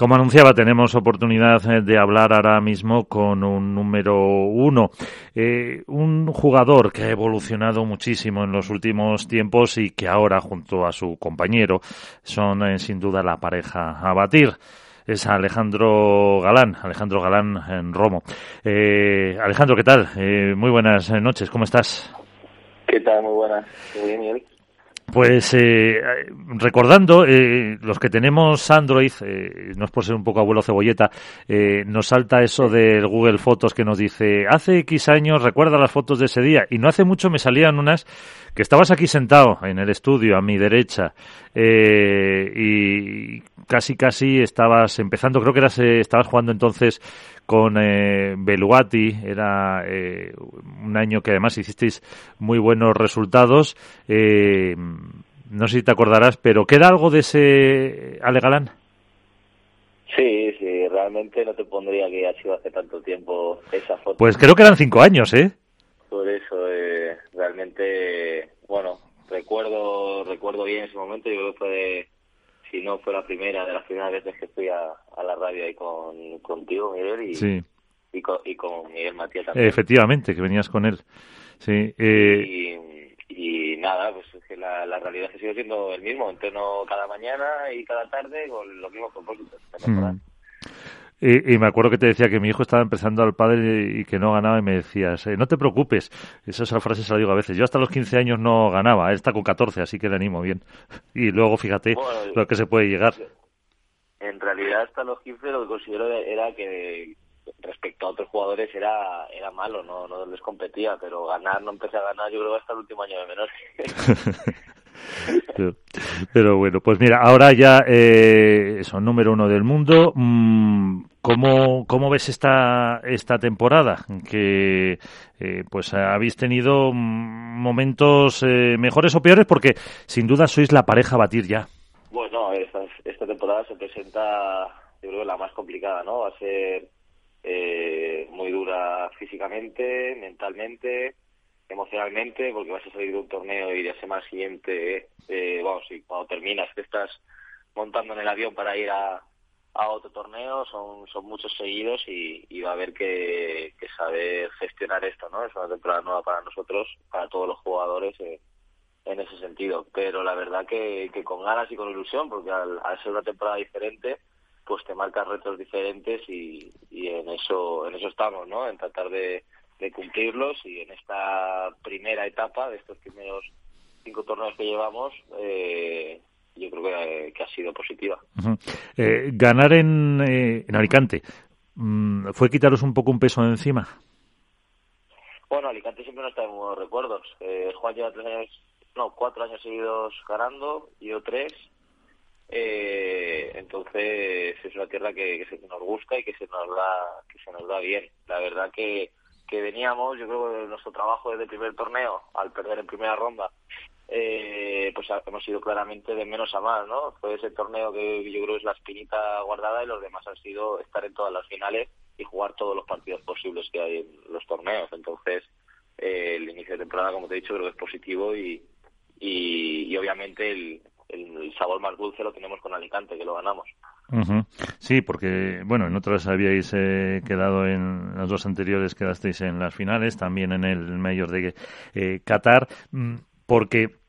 Como anunciaba, tenemos oportunidad eh, de hablar ahora mismo con un número uno, eh, un jugador que ha evolucionado muchísimo en los últimos tiempos y que ahora, junto a su compañero, son eh, sin duda la pareja a batir es Alejandro Galán, Alejandro Galán en Romo. Alejandro, ¿qué tal? muy buenas noches, ¿cómo estás? ¿Qué tal? Muy buenas. Muy bien, pues eh, recordando, eh, los que tenemos Android, eh, no es por ser un poco abuelo cebolleta, eh, nos salta eso del Google Fotos que nos dice, hace X años recuerda las fotos de ese día, y no hace mucho me salían unas que estabas aquí sentado en el estudio a mi derecha eh, y casi casi estabas empezando, creo que eras, eh, estabas jugando entonces con eh, Beluati, era eh, un año que además hicisteis muy buenos resultados. Eh, no sé si te acordarás, pero ¿queda algo de ese Ale Galán? Sí, sí, realmente no te pondría que ha sido hace tanto tiempo esa foto. Pues creo que eran cinco años, ¿eh? Por eso, eh, realmente, bueno, recuerdo recuerdo bien ese momento, yo creo que fue si no fue la primera de las primeras veces que fui a, a la radio ahí con contigo, Miguel, y, y, con, y con Miguel Matías también. Efectivamente, que venías con él. Sí. Eh... Y, y, nada, pues es que la, la realidad es que sigue siendo el mismo, entreno cada mañana y cada tarde con los mismos propósitos. Mm. Y, y, me acuerdo que te decía que mi hijo estaba empezando al padre y que no ganaba y me decías, eh, no te preocupes, esa, esa frase se la digo a veces, yo hasta los 15 años no ganaba, él está con 14, así que le animo bien. Y luego fíjate bueno, lo que se puede llegar. En realidad hasta los 15 lo que considero era que respecto a otros jugadores era era malo, no, no les competía, pero ganar no empecé a ganar yo creo hasta el último año de menor. Pero, pero, bueno, pues mira, ahora ya eh, son número uno del mundo. Mm, ¿Cómo, cómo ves esta, esta temporada? Que eh, pues habéis tenido momentos eh, mejores o peores porque sin duda sois la pareja a batir ya. Bueno, esta, esta temporada se presenta, yo creo, la más complicada, ¿no? Va a ser eh, muy dura físicamente, mentalmente, emocionalmente, porque vas a salir de un torneo y la semana siguiente, eh, vamos, y cuando terminas te estás montando en el avión para ir a, a otro torneo, son, son muchos seguidos y, y va a haber que, que, saber gestionar esto, ¿no? Es una temporada nueva para nosotros, para todos los jugadores en ese sentido, pero la verdad que, con ganas y con ilusión, porque al, ser una temporada diferente, pues te marcas retos diferentes y, y en eso en eso estamos, ¿no? En tratar de de cumplirlos y en esta primera etapa de estos primeros cinco torneos que llevamos eh, yo creo que, que, ha sido positiva. Uh -huh. eh, ganar en, eh, en Alicante, ¿fue quitaros un poco un peso de encima? Bueno, Alicante siempre nos trae buenos recuerdos. Eh, Juan lleva tres años, no, cuatro años seguidos ganando, yo tres. Eh, entonces es una tierra que, que, nos gusta y que se nos da que se nos da bien. La verdad que que veníamos, yo creo que nuestro trabajo desde el primer torneo, al perder en primera ronda, eh, pues hemos ido claramente de menos a más, ¿no? Fue ese torneo que yo creo es la espinita guardada y los demás han sido estar en todas las finales y jugar todos los partidos posibles que hay en los torneos. Entonces, eh, el inicio de temporada, como te he dicho, creo que es positivo y, y, obviamente el, el sabor más dulce lo tenemos con Alicante, que lo ganamos. Sí, porque, bueno, en otras habíais eh, quedado en las dos anteriores, quedasteis en las finales, también en el mayor de eh, Qatar, porque Mm,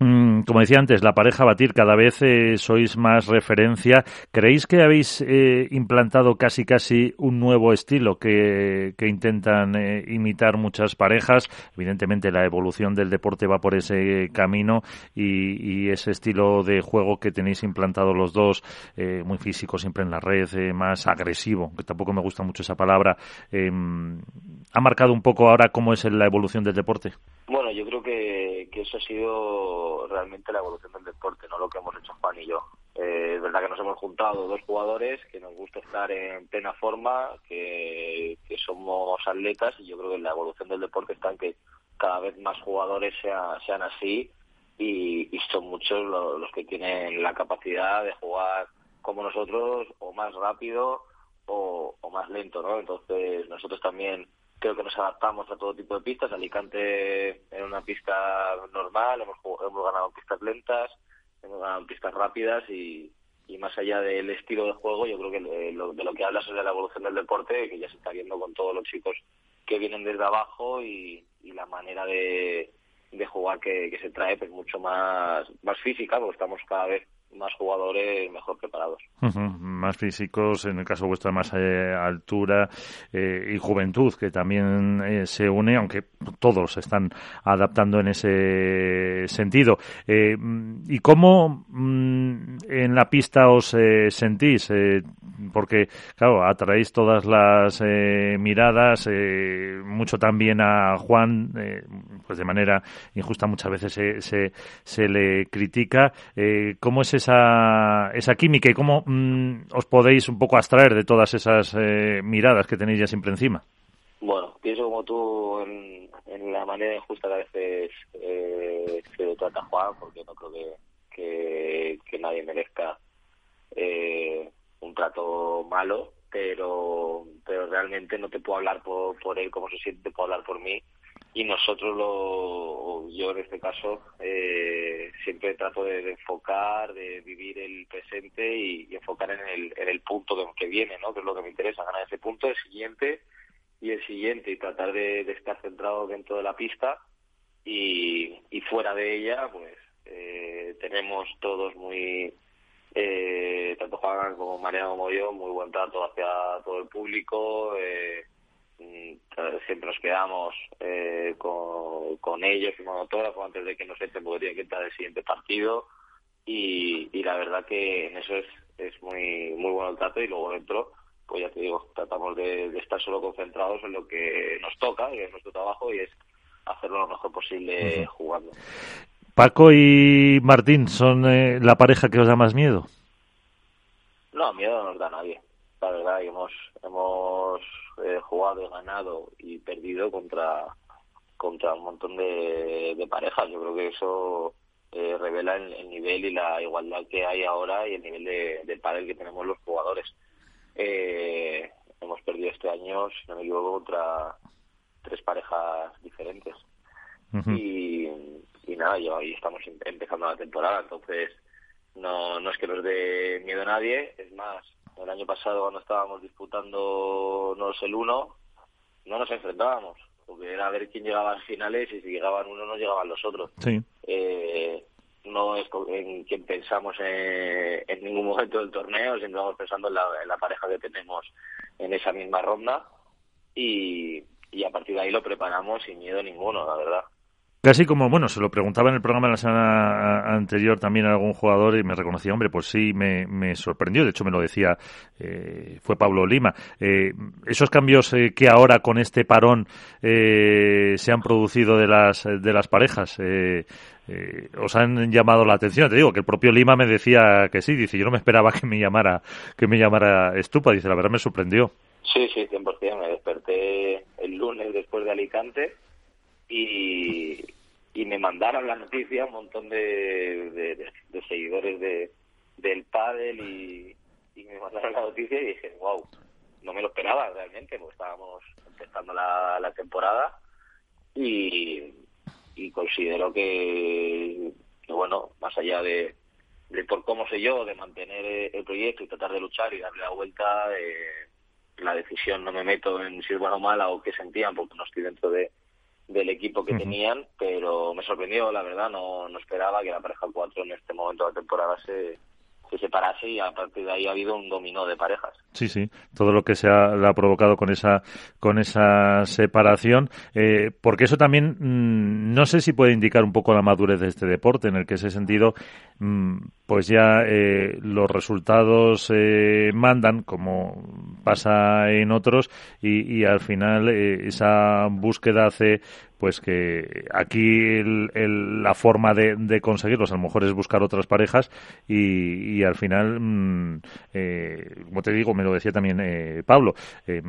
como decía antes, la pareja batir cada vez eh, sois más referencia. ¿Creéis que habéis eh, implantado casi casi un nuevo estilo que, que intentan eh, imitar muchas parejas? Evidentemente la evolución del deporte va por ese camino y, y ese estilo de juego que tenéis implantado los dos, eh, muy físico siempre en la red, eh, más agresivo, que tampoco me gusta mucho esa palabra, ¿ha marcado un poco ahora cómo es la evolución del deporte? Bueno, yo creo que, que eso ha sido realmente la evolución del deporte, no lo que hemos hecho Juan y yo. Eh, es verdad que nos hemos juntado dos jugadores que nos gusta estar en plena forma, que, somos atletas y yo creo que la evolución del deporte está en que cada vez más jugadores sea, sean así y, y son muchos los, los que tienen la capacidad de jugar como nosotros o más rápido o, o más lento, ¿no? Entonces nosotros también creo que nos adaptamos a todo tipo de pistas. Alicante en una pista normal, hemos, hemos ganado pistas lentas, hemos ganado pistas rápidas y, y más allá del estilo de juego, yo creo que de lo, que hablas es de la evolución del deporte, que ya se está viendo con todos los chicos que vienen desde abajo y, la manera de, de jugar que, que, se trae pues mucho más, más física, porque estamos cada vez más jugadores mejor preparados. Más físicos, en el caso vuestro más eh, altura eh, y juventud, que también eh, se une, aunque todos están adaptando en ese sentido. ¿Y cómo mm, en la pista os sentís? porque, claro, atraéis todas las miradas, mucho también a Juan, pues de manera injusta muchas veces se, se, le critica. ¿Cómo es esa, esa química y cómo mm, os podéis un poco abstraer de todas esas eh, miradas que tenéis ya siempre encima? Bueno, pienso como tú en, la manera injusta que a veces eh, se trata Juan, porque no creo que, que, nadie merezca eh, un trato malo, pero, pero realmente no te puedo hablar por, por él como se siente, te puedo hablar por mí y nosotros lo yo en este caso eh, siempre trato de, enfocar de vivir el presente y, enfocar en el, en el punto que, viene no que es lo que me interesa ganar ese punto el siguiente y el siguiente y tratar de, estar centrado dentro de la pista y, y fuera de ella pues eh, tenemos todos muy eh, tanto Juan como Mariano como yo muy buen trato hacia todo el público eh, siempre nos quedamos eh, con, con ellos y autógrafo antes de que nos echen porque tiene que entrar el siguiente partido. Y, y la verdad que en eso es, es muy muy bueno el trato y luego dentro pues ya te digo tratamos de, estar solo concentrados en lo que nos toca que es nuestro trabajo y es hacerlo lo mejor posible jugando. Paco y Martín son eh, la pareja que os da más miedo no miedo no nos da a nadie la verdad que hemos hemos eh, jugado, ganado y perdido contra contra un montón de, parejas. Yo creo que eso eh, revela el, nivel y la igualdad que hay ahora y el nivel de, de pádel que tenemos los jugadores. Eh, hemos perdido este año, si no me equivoco, contra tres parejas diferentes. y, y nada, yo ahí estamos em, empezando la temporada, entonces no, no es que nos dé miedo a nadie, es más, el año pasado cuando estábamos disputándonos el uno, no nos enfrentábamos, porque era ver quién llegaba a las finales y si llegaban uno no llegaban los otros. Eh, no es en quien pensamos en, ningún momento del torneo, siempre vamos pensando en la, pareja que tenemos en esa misma ronda y, y a partir de ahí lo preparamos sin miedo ninguno, la verdad. Casi como, bueno, se lo preguntaba en el programa de la semana anterior también a algún jugador y me reconocía, hombre, pues sí, me, me sorprendió, de hecho me lo decía, eh, fue Pablo Lima. Eh, esos cambios eh, que ahora con este parón se han producido de las, de las parejas, os han llamado la atención. Te digo que el propio Lima me decía que sí, dice, yo no me esperaba que me llamara, que me llamara Estupa, dice, la verdad me sorprendió. Sí, sí, 100%, me desperté el lunes después de Alicante y, me mandaron la noticia un montón de, de, seguidores de, del pádel y, y, me mandaron la noticia y dije, wow, no me lo esperaba realmente, porque estábamos empezando la, la temporada y, y considero que, bueno, más allá de, de por cómo sé yo, de mantener el proyecto y tratar de luchar y darle la vuelta, eh, la decisión no me meto en si es buena o mala o qué sentían, porque no estoy dentro de del equipo que tenían, pero me sorprendió, la verdad, no, no esperaba que la pareja 4 en este momento de la temporada se, se separase y a de ahí ha habido un dominó de parejas. Sí, sí, todo lo que se ha, provocado con esa con esa separación, eh, porque eso también mm, no sé si puede indicar un poco la madurez de este deporte, en el que ese sentido, mm, pues ya eh, los resultados eh, mandan, como pasa en otros, y, y al final esa búsqueda hace pues que aquí la forma de, de, conseguirlos a lo mejor es buscar otras parejas y, al final, mm, eh, como te digo, me lo decía también eh, Pablo, eh,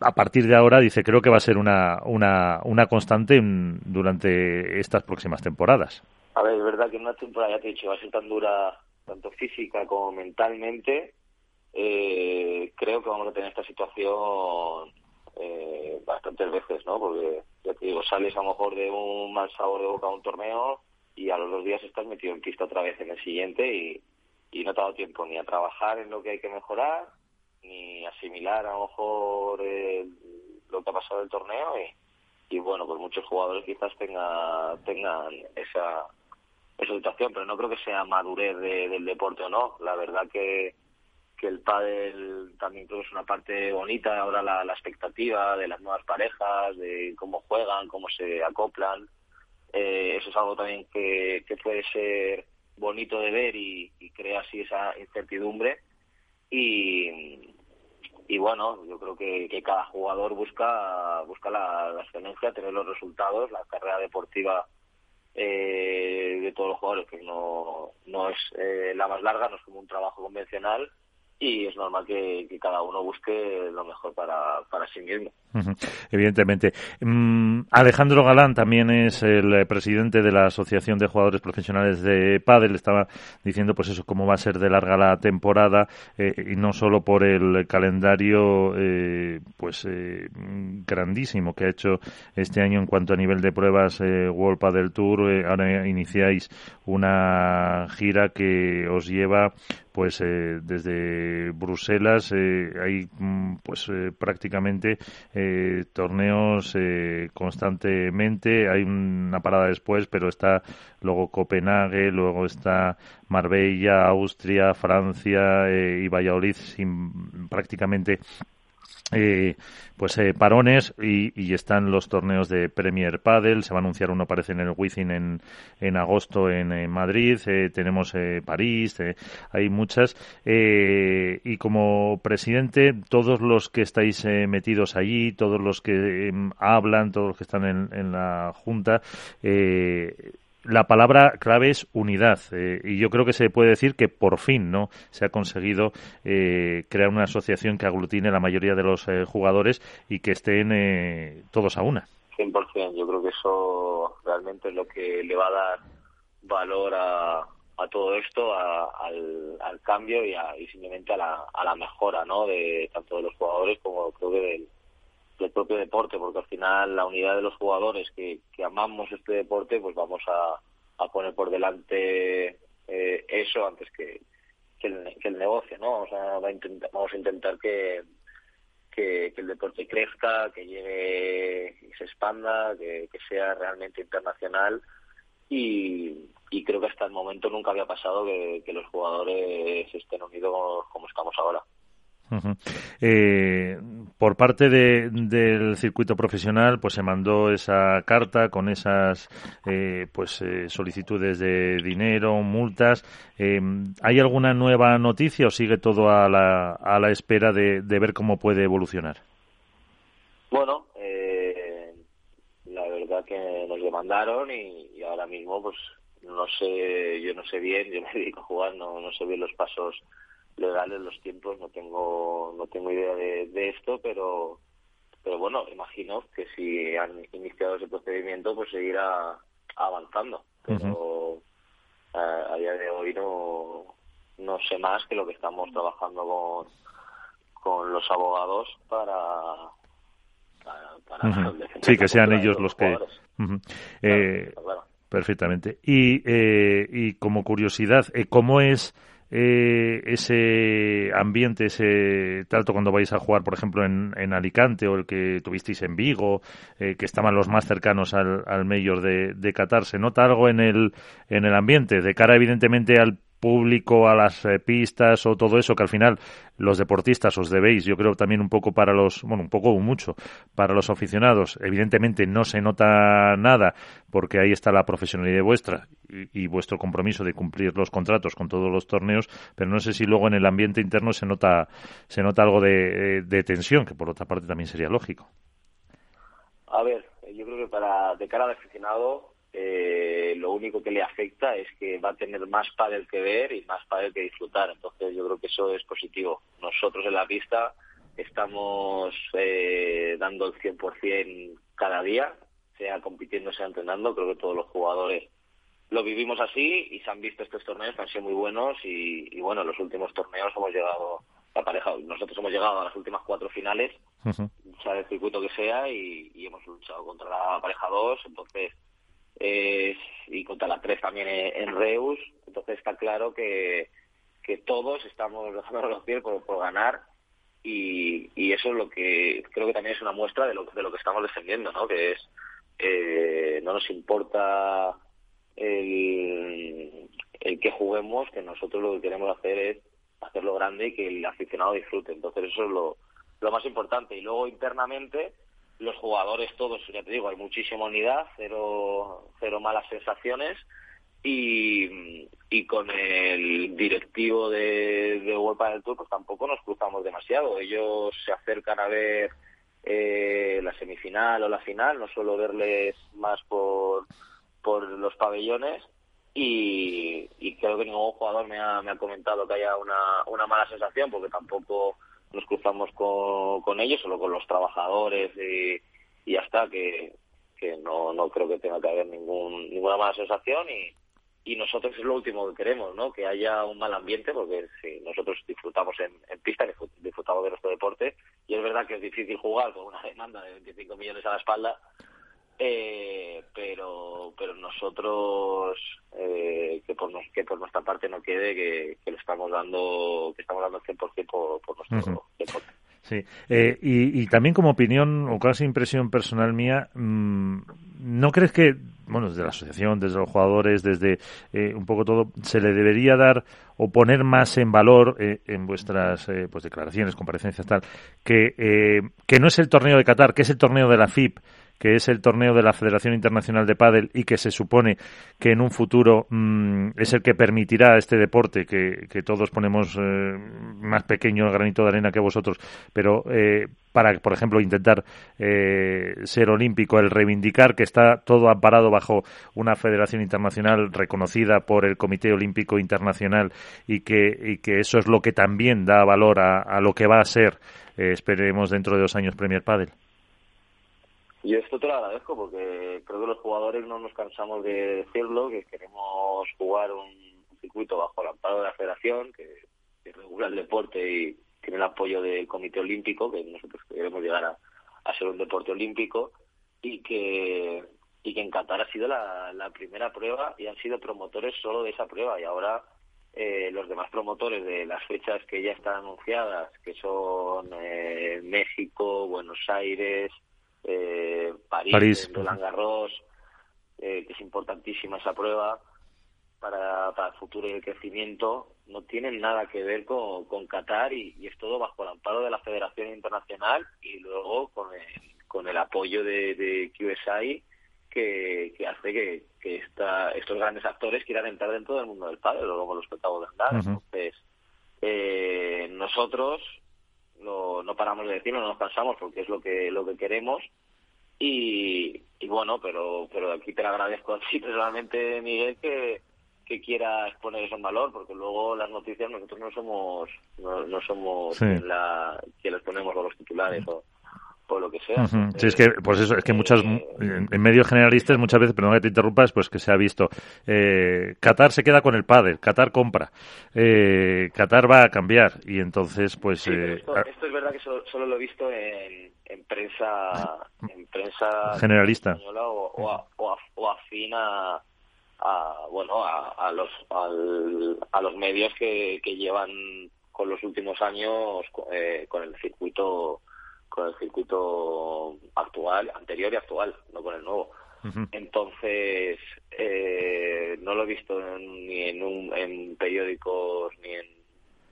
a partir de ahora dice creo que va a ser una, una, una constante durante estas próximas temporadas. A ver, es verdad que una temporada, ya te he dicho, va a ser tan dura tanto física como mentalmente. creo que vamos a tener esta situación eh, bastantes veces, ¿no? Porque, ya te digo, sales a lo mejor de un mal sabor de boca a un torneo y a los dos días estás metido en pista otra vez en el siguiente y, no he dado tiempo ni a trabajar en lo que hay que mejorar, ni asimilar a lo mejor lo que ha pasado en el torneo y, y bueno, pues muchos jugadores quizás tenga, tengan esa, esa situación, pero no creo que sea madurez del deporte o no. La verdad que, que el pádel también es una parte bonita, ahora la, la expectativa de las nuevas parejas, de cómo juegan, cómo se acoplan. Eh, eso es algo también que, que puede ser bonito de ver y, y crea así esa incertidumbre. Y, y bueno, yo creo que, cada jugador busca busca la, la, excelencia, tener los resultados, la carrera deportiva eh, de todos los jugadores que no, no es eh, la más larga, no es como un trabajo convencional y es normal que, que cada uno busque lo mejor para, para sí mismo. Evidentemente. Mm, Alejandro Galán también es el presidente de la Asociación de Jugadores Profesionales de Padel. Estaba diciendo, pues eso, cómo va a ser de larga la temporada eh, y no solo por el calendario, eh, pues eh, grandísimo que ha hecho este año en cuanto a nivel de pruebas World Padel Tour. ahora iniciáis una gira que os lleva pues desde Bruselas hay mm, pues prácticamente eh, torneos eh, constantemente. Hay una parada después, pero está luego Copenhague, luego está Marbella, Austria, Francia eh, y Valladolid sin prácticamente eh, pues eh, parones y, están los torneos de Premier Padel. Se va a anunciar uno, parece, en el Wizzing en, en agosto en, Madrid. Eh, tenemos eh, París, hay muchas. y como presidente, todos los que estáis metidos allí, todos los que em, hablan, todos los que están en, en la Junta, la palabra clave es unidad eh, y yo creo que se puede decir que por fin no se ha conseguido eh, crear una asociación que aglutine la mayoría de los eh, jugadores y que estén todos a una. 100%, yo creo que eso realmente es lo que le va a dar valor a, a todo esto, al, al, cambio y, a, y simplemente a la, a la mejora ¿no? de tanto de los jugadores como creo que del, del propio deporte, porque al final la unidad de los jugadores que, amamos este deporte, pues vamos a, a poner por delante eh, eso antes que, el, que el negocio, ¿no? O sea, va a intentar, vamos a intentar que, que, el deporte crezca, que llegue y se expanda, que, que sea realmente internacional y, y, creo que hasta el momento nunca había pasado que, que los jugadores estén unidos como estamos ahora eh, por parte de, del circuito profesional, pues se mandó esa carta con esas eh, pues eh, solicitudes de dinero, multas. Eh, ¿Hay alguna nueva noticia o sigue todo a la, a la espera de, de ver cómo puede evolucionar? Bueno, eh, la verdad que nos demandaron y, y ahora mismo, pues no sé, yo no sé bien, yo me dedico a jugar, no, no sé bien los pasos legales los tiempos no tengo no tengo idea de, esto pero pero bueno imagino que si han iniciado ese procedimiento pues seguirá avanzando. Pero a, día de hoy no no sé más que lo que estamos trabajando con con los abogados para para, sí que sean ellos los que eh, perfectamente. Y eh, y como curiosidad eh, cómo es eh, ese ambiente, ese trato cuando vais a jugar, por ejemplo, en, en Alicante o el que tuvisteis en Vigo, eh, que estaban los más cercanos al, al mayor de, de Qatar? ¿Se nota algo en el, en el ambiente? De cara, evidentemente, al público, a las eh, pistas o todo eso que al final los deportistas os debéis, yo creo también un poco para los, bueno, un poco o mucho para los aficionados. Evidentemente no se nota nada porque ahí está la profesionalidad vuestra y, vuestro compromiso de cumplir los contratos con todos los torneos, pero no sé si luego en el ambiente interno se nota se nota algo de, de tensión, que por otra parte también sería lógico. A ver, yo creo que para de cara al aficionado eh, lo único que le afecta es que va a tener más pádel que ver y más pádel que disfrutar. Entonces yo creo que eso es positivo. Nosotros en la pista estamos eh, dando el 100% cada día, sea compitiendo, sea entrenando. Creo que todos los jugadores lo vivimos así y se han visto estos torneos que han sido muy buenos y, y bueno, en los últimos torneos hemos llegado la pareja, nosotros hemos llegado a las últimas cuatro finales, sea el circuito que sea, y, y hemos luchado contra la pareja 2, entonces eh, y contra las tres también en, Reus. Entonces está claro que, que todos estamos dejando los pies por, por ganar y, y, eso es lo que creo que también es una muestra de lo, de lo que estamos defendiendo, ¿no? Que es, eh, no nos importa el, el que juguemos, que nosotros lo que queremos hacer es hacerlo grande y que el aficionado disfrute. Entonces eso es lo, lo más importante. Y luego internamente, los jugadores todos, ya te digo, hay muchísima unidad, cero, cero malas sensaciones y, y con el directivo de, de UEFA del Tour pues tampoco nos cruzamos demasiado. Ellos se acercan a ver eh, la semifinal o la final, no suelo verles más por, por los pabellones y, y creo que ningún jugador me ha, me ha comentado que haya una, una mala sensación porque tampoco nos cruzamos con, con ellos, solo con los trabajadores y, y ya está, que, que no, no creo que tenga que haber ningún, ninguna mala sensación y, y nosotros es lo último que queremos, ¿no? Que haya un mal ambiente, porque si nosotros disfrutamos en, en pista, disfrutamos de nuestro deporte, y es verdad que es difícil jugar con una demanda de 25 millones a la espalda, eh, pero pero nosotros eh, que por que por nuestra parte no quede que, que le estamos dando que estamos dando el 100% por, por nuestro deporte. Sí, eh, y, y, también como opinión o casi impresión personal mía, mmm, ¿no crees que, bueno, desde la asociación, desde los jugadores, desde eh, un poco todo, se le debería dar o poner más en valor eh, en vuestras eh, pues declaraciones, comparecencias, tal, que, eh, que no es el torneo de Qatar, que es el torneo de la FIP, que es el torneo de la Federación Internacional de Pádel y que se supone que en un futuro mmm, es el que permitirá a este deporte que, que todos ponemos eh, más pequeño el granito de arena que vosotros, pero eh, para, por ejemplo, intentar eh, ser olímpico, el reivindicar que está todo amparado bajo una federación internacional reconocida por el Comité Olímpico Internacional y que, y que eso es lo que también da valor a, a lo que va a ser, eh, esperemos, dentro de dos años Premier Padel. Yo esto te lo agradezco porque creo que los jugadores no nos cansamos de decirlo, que queremos jugar un circuito bajo el amparo de la federación, que, que regula el deporte y tiene el apoyo del Comité Olímpico, que nosotros queremos llegar a, a ser un deporte olímpico, y que, y que en Qatar ha sido la, la primera prueba y han sido promotores solo de esa prueba. Y ahora eh, los demás promotores de las fechas que ya están anunciadas, que son eh, México, Buenos Aires, eh, París, París. Roland Garros, eh, que es importantísima esa prueba para, para el futuro y el crecimiento, no tienen nada que ver con, con Qatar y, y, es todo bajo el amparo de la Federación Internacional y luego con el, con el apoyo de, de QSI que, que hace que, que esta, estos grandes actores quieran entrar dentro del mundo del padre, como los que acabo de andar. Uh -huh. Entonces, eh, nosotros no, no paramos de decirlo, no nos cansamos porque es lo que lo que queremos y, y bueno, pero pero aquí te lo agradezco a ti personalmente, Miguel, que, que quieras poner eso en valor, porque luego las noticias nosotros no somos no, no somos Sí. la que les ponemos a los titulares o por lo que sea. Ujú. Sí, es que, pues eso, es que muchas, Eh, en medios generalistas muchas veces, perdón que te interrumpas, pues que se ha visto, eh, Qatar se queda con el pádel, Qatar compra, eh, Qatar va a cambiar, y entonces, pues, Sí, eh, esto, esto es verdad que solo, solo lo he visto en, en prensa en prensa Generalista. o, o, a- o, a- o afín a, a, bueno a, a los al- a los medios que, que llevan con los últimos años eh, con el circuito con el circuito actual anterior y actual no con el nuevo entonces eh, no lo he visto en- ni en, un, en periódicos ni en,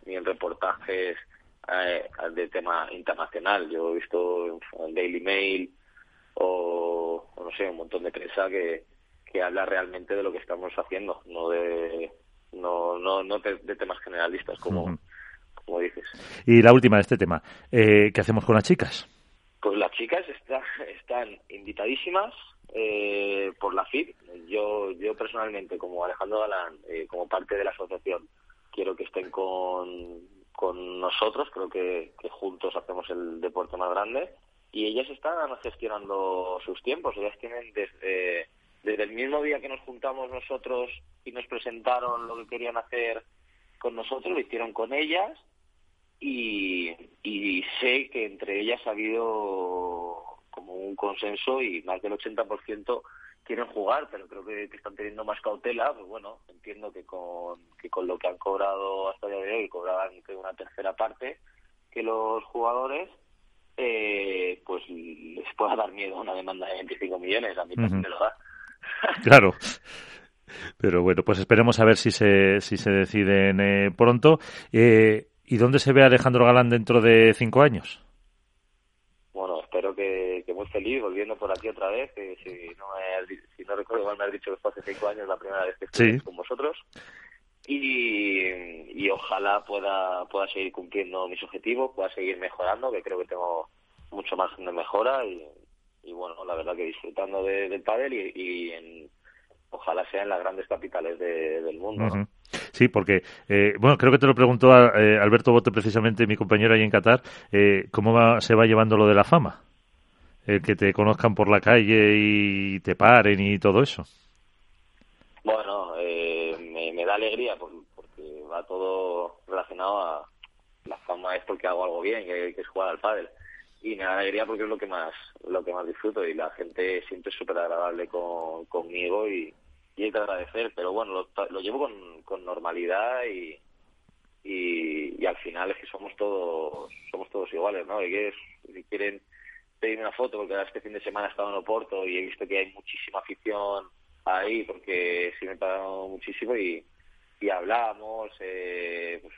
ni en reportajes eh, de tema internacional. Yo he visto en Daily Mail o, o no sé, un montón de prensa que, que habla realmente de lo que estamos haciendo, no de no no no de, de temas generalistas como. Como dices. Y la última de este tema, eh, ¿qué hacemos con las chicas? Pues las chicas está- están invitadísimas eh, por la FIP. Yo, yo personalmente, como Alejandro Galán, eh, como parte de la asociación, quiero que estén con, con nosotros. Creo que, que juntos hacemos el deporte más grande. Y ellas están gestionando sus tiempos. Ellas tienen desde, desde el mismo día que nos juntamos nosotros y nos presentaron lo que querían hacer con nosotros, lo hicieron con ellas y, y sé que entre ellas ha habido como un consenso y más del 80% quieren jugar, pero creo que, están teniendo más cautela, pues bueno, entiendo que con, que con lo que han cobrado hasta el día de hoy, cobraban una tercera parte que los jugadores, eh, pues les pueda dar miedo a una demanda de 25 millones, a mí también me lo da. claro. Pero bueno, pues esperemos a ver si se, si se deciden eh, pronto. Eh, ¿Y dónde se ve Alejandro Galán dentro de cinco años? Bueno, espero que, muy feliz volviendo por aquí otra vez. si, no si no recuerdo mal, me has dicho que fue hace cinco años la primera vez que estuve con vosotros. Y, y, ojalá pueda, pueda seguir cumpliendo mis objetivos, pueda seguir mejorando, que creo que tengo mucho más de mejora. Y, y bueno, la verdad que disfrutando del pádel y, y en ojalá sea en las grandes capitales del mundo. Sí, porque, eh, bueno, creo que te lo preguntó eh, Alberto Bote precisamente, mi compañero ahí en Qatar, eh, ¿cómo se va llevando lo de la fama? El que te conozcan por la calle y te paren y todo eso. Bueno, me, da alegría porque va todo relacionado a la fama es porque hago algo bien, que, es jugar al pádel y me da alegría porque es lo que más lo que más disfruto y la gente siempre es súper agradable con, conmigo y, y hay que agradecer pero bueno lo, lo llevo con, con normalidad y, y, al final es que somos todos somos todos iguales no y que si quieren pedirme una foto porque este fin de semana he estado en Oporto y he visto que hay muchísima afición ahí porque sí me he pagado muchísimo y, y hablamos eh, pues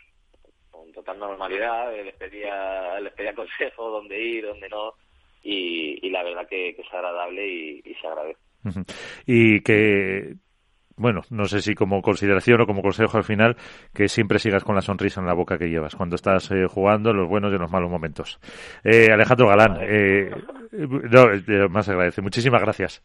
con total normalidad, les pedía, les pedía consejo dónde ir, dónde no, y, la verdad que, es agradable y, se agradece. Y que bueno, no sé si como consideración o como consejo al final, que siempre sigas con la sonrisa en la boca que llevas cuando estás eh, jugando, los buenos y los malos momentos. Eh, Alejandro Galán, eh, no, más agradece. Muchísimas gracias.